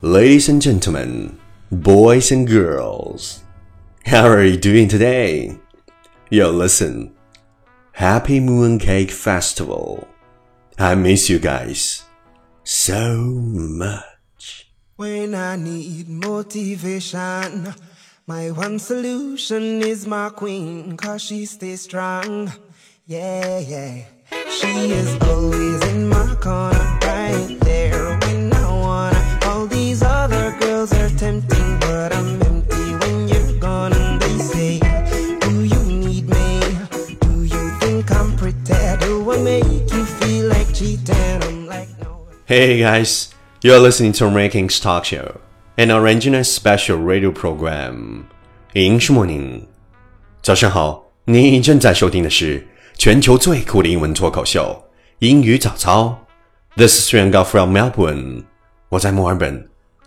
Ladies and gentlemen, boys and girls, how are you doing today? Yo, listen. Happy Mooncake Festival. I miss you guys so much. When I need motivation, my one solution is my queen, cause she stays strong. Yeah, yeah. She is always in my corner, right there other girls are tempting, but I'm empty when you're gone. And they say, Do you need me? Do you think I'm pretty? Do I make you feel like cheating? I'm like, no. Hey guys, you're listening to Rankings Talk Show, an original special radio program. 英式 morning，早上好，你正在收听的是全球最酷的英文脱口秀——英语早操。This is Yuan Gao from Melbourne，我在墨尔本，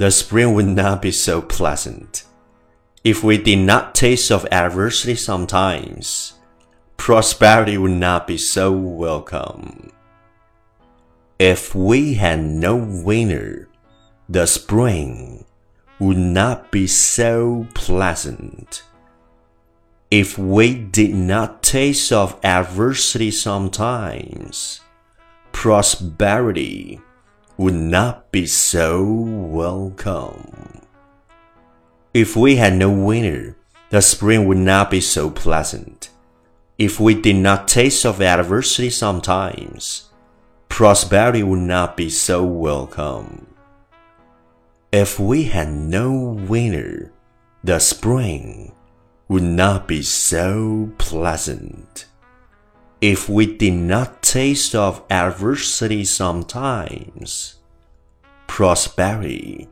the spring would not be so pleasant. If we did not taste of adversity sometimes, prosperity would not be so welcome. If we had no winter, the spring would not be so pleasant. If we did not taste of adversity sometimes, prosperity would not be so welcome. If we had no winter, the spring would not be so pleasant. If we did not taste of adversity sometimes, prosperity would not be so welcome. If we had no winter, the spring would not be so pleasant If we did not taste of adversity sometimes, prosperity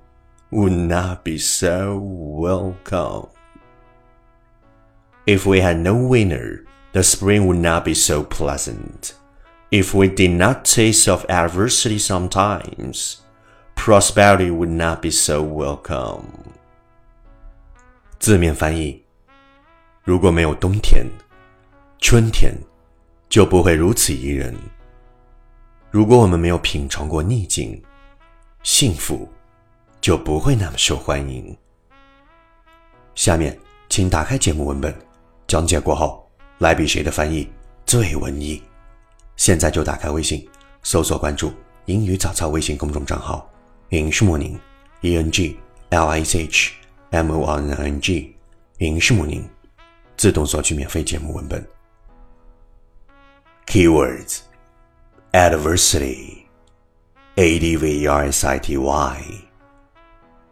would not be so welcome. If we had no winter, the spring would not be so pleasant. If we did not taste of adversity sometimes, prosperity would not be so welcome. 字面翻译：如果没有冬天，春天 就不会如此宜人。如果我们没有品尝过逆境，幸福就不会那么受欢迎。下面，请打开节目文本，讲解过后，来比谁的翻译最文艺。现在就打开微信，搜索关注“英语早操”微信公众账号“影视模宁 ”（E N G L I C H M O R N I N G），影视模宁，自动索取免费节目文本。Keywords Adversity A D V E R S I T Y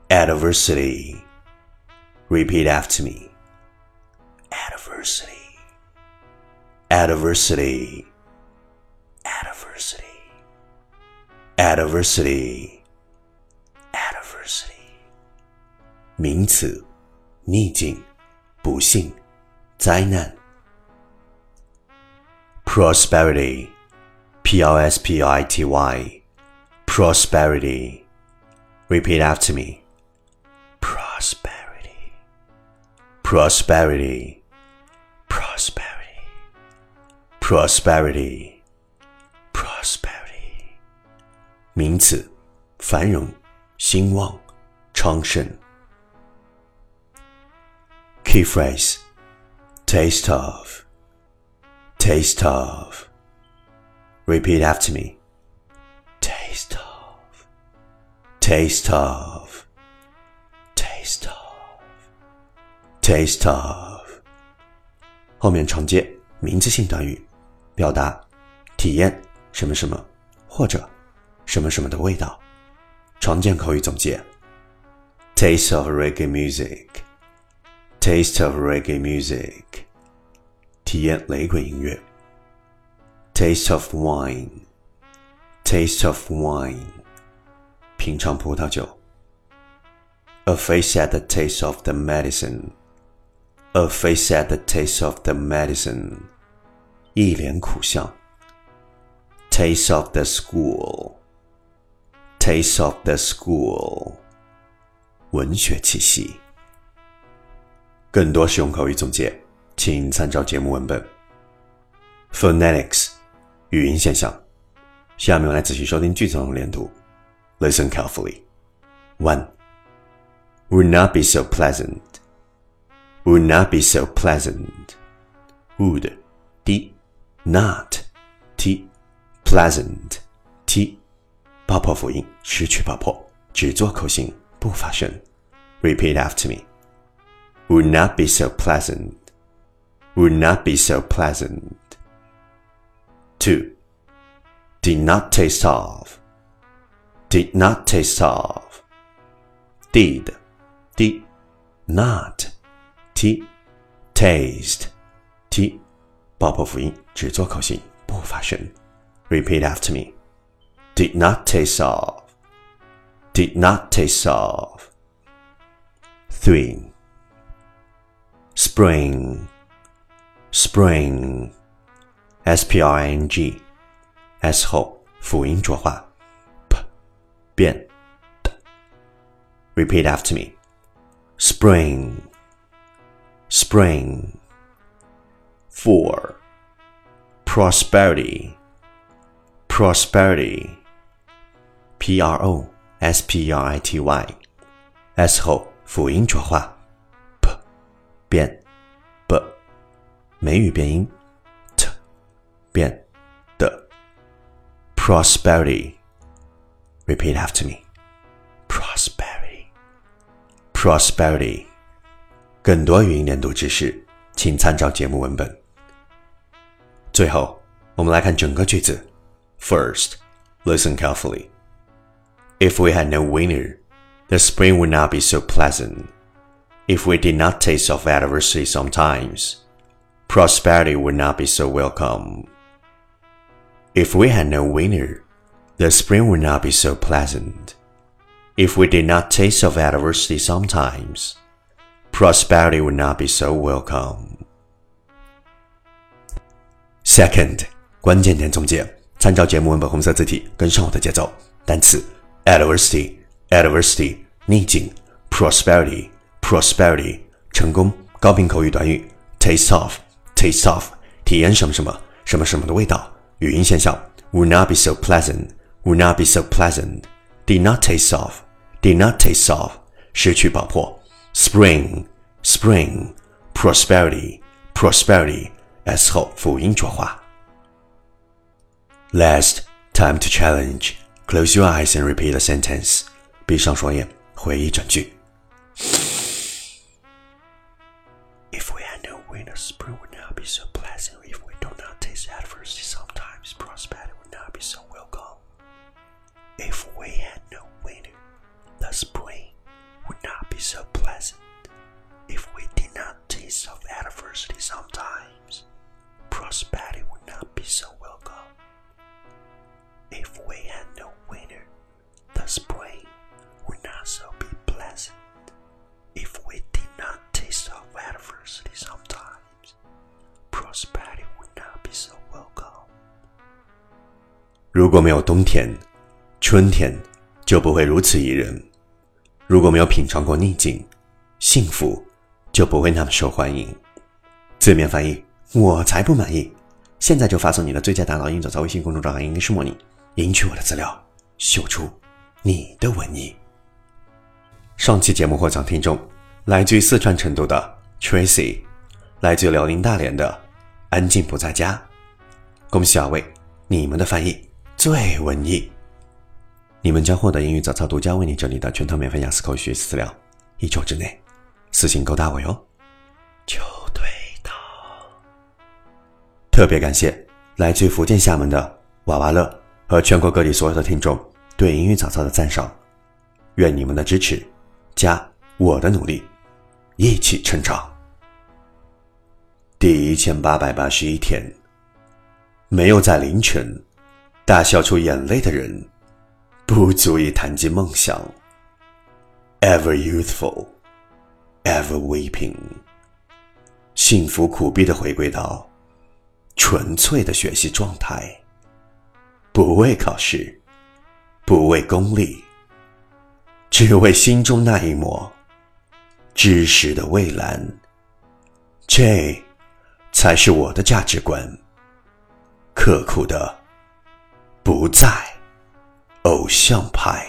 Adversity Repeat after me Adversity Adversity Adversity Adversity Adversity 名词，逆境、不幸、灾难。 prosperity, P O S P I T Y, prosperity. Repeat after me. Prosperity, prosperity, prosperity, prosperity, prosperity. 名词，繁荣、兴旺、昌盛。Key phrase, taste of taste of. Repeat after me. Taste of. Taste of. Taste of. Taste of. 后面常接名词性短语，表达体验什么什么或者什么什么的味道。常见口语总结：Taste of reggae music. Taste of reggae music. 体验雷鬼音乐。Taste of wine, taste of wine，品尝葡萄酒， A face at the taste of the medicine. A face at the taste of the medicine. 一脸苦笑。Taste of the school. Taste of the school. 文学气息。更多实用口语总结， 请参照节目文本。Phonetics 语音现象。下面我来仔细收听句子中连读。Listen carefully. One. Would not be so pleasant. Would not be so pleasant. Would d not t pleasant t 爆破辅音失去爆破，只做口型不发声。Repeat after me. Would not be so pleasant. Would not be so pleasant. Two. Did not taste of. Did not taste of. Did. Did not. T. Taste. T. 爆破辅音，只做口型，不发声。Repeat after me. Did not taste of. Did not taste of. Three. Spring. Spring. S P R I N G. S 后辅音浊化，p 变的。Repeat after me. Spring. Spring. Four. Prosperity. Prosperity. P R O S P R I T Y. S 后辅音浊化，p 变 b 美语变音，t 变的。Prosperity. Repeat after me. Prosperity. Prosperity. 更多语音连读知识，请参照节目文本。最后，我们来看整个句子。First, listen carefully. If we had no winter, the spring would not be so pleasant. If we did not taste of adversity sometimes, prosperity would not be so welcome. If we had no winter, the spring would not be so pleasant. If we did not taste of adversity sometimes, prosperity would not be so welcome. Second，关键点总结，参照节目文本红色字体，跟上我的节奏。单词 adversity adversity 逆境，prosperity prosperity 成功，高频口语短语 taste of taste of 体验什么什么什么什么的味道。语音现象 would not be so pleasant, would not be so pleasant, did not taste of, did not taste of，失去爆破。Spring, spring, prosperity, prosperity, s 后辅音浊化。Last, time to challenge. Close your eyes and repeat the sentence. 闭上双眼，回忆整句。 Winter, spring would not be so pleasant. If we do not taste adversity, sometimes prosperity would not be so welcome. If we had no winter, the spring would not be so pleasant. If we did not taste of adversity, sometimes prosperity would not be so welcome. If we had no winter, the spring would not so be pleasant. 如果没有冬天，春天就不会如此宜人；如果没有品尝过逆境，幸福就不会那么受欢迎。字面翻译，我才不满意！现在就发送你的最佳大脑英语早微信公众账号“应该是模拟”，赢取我的资料，秀出你的文艺。上期节目获奖听众来自于四川成都的 Tracy，来自辽宁大连的安静不在家。恭喜二位，你们的翻译最文艺。你们将获得英语早操独家为你整理的全套免费雅思口语学习资料，一周之内私信勾搭我哟，就对到。特别感谢来自福建厦门的娃娃乐和全国各地所有的听众对英语早操的赞赏，愿你们的支持加我的努力一起成长。第一千八百八十一天，没有在凌晨大笑出眼泪的人，不足以谈及梦想。ever youthful, ever weeping。幸福苦逼的回归到纯粹的学习状态，不为考试，不为功利，只为心中那一抹知识的蔚蓝。这才是我的价值观。刻苦的不在偶像派。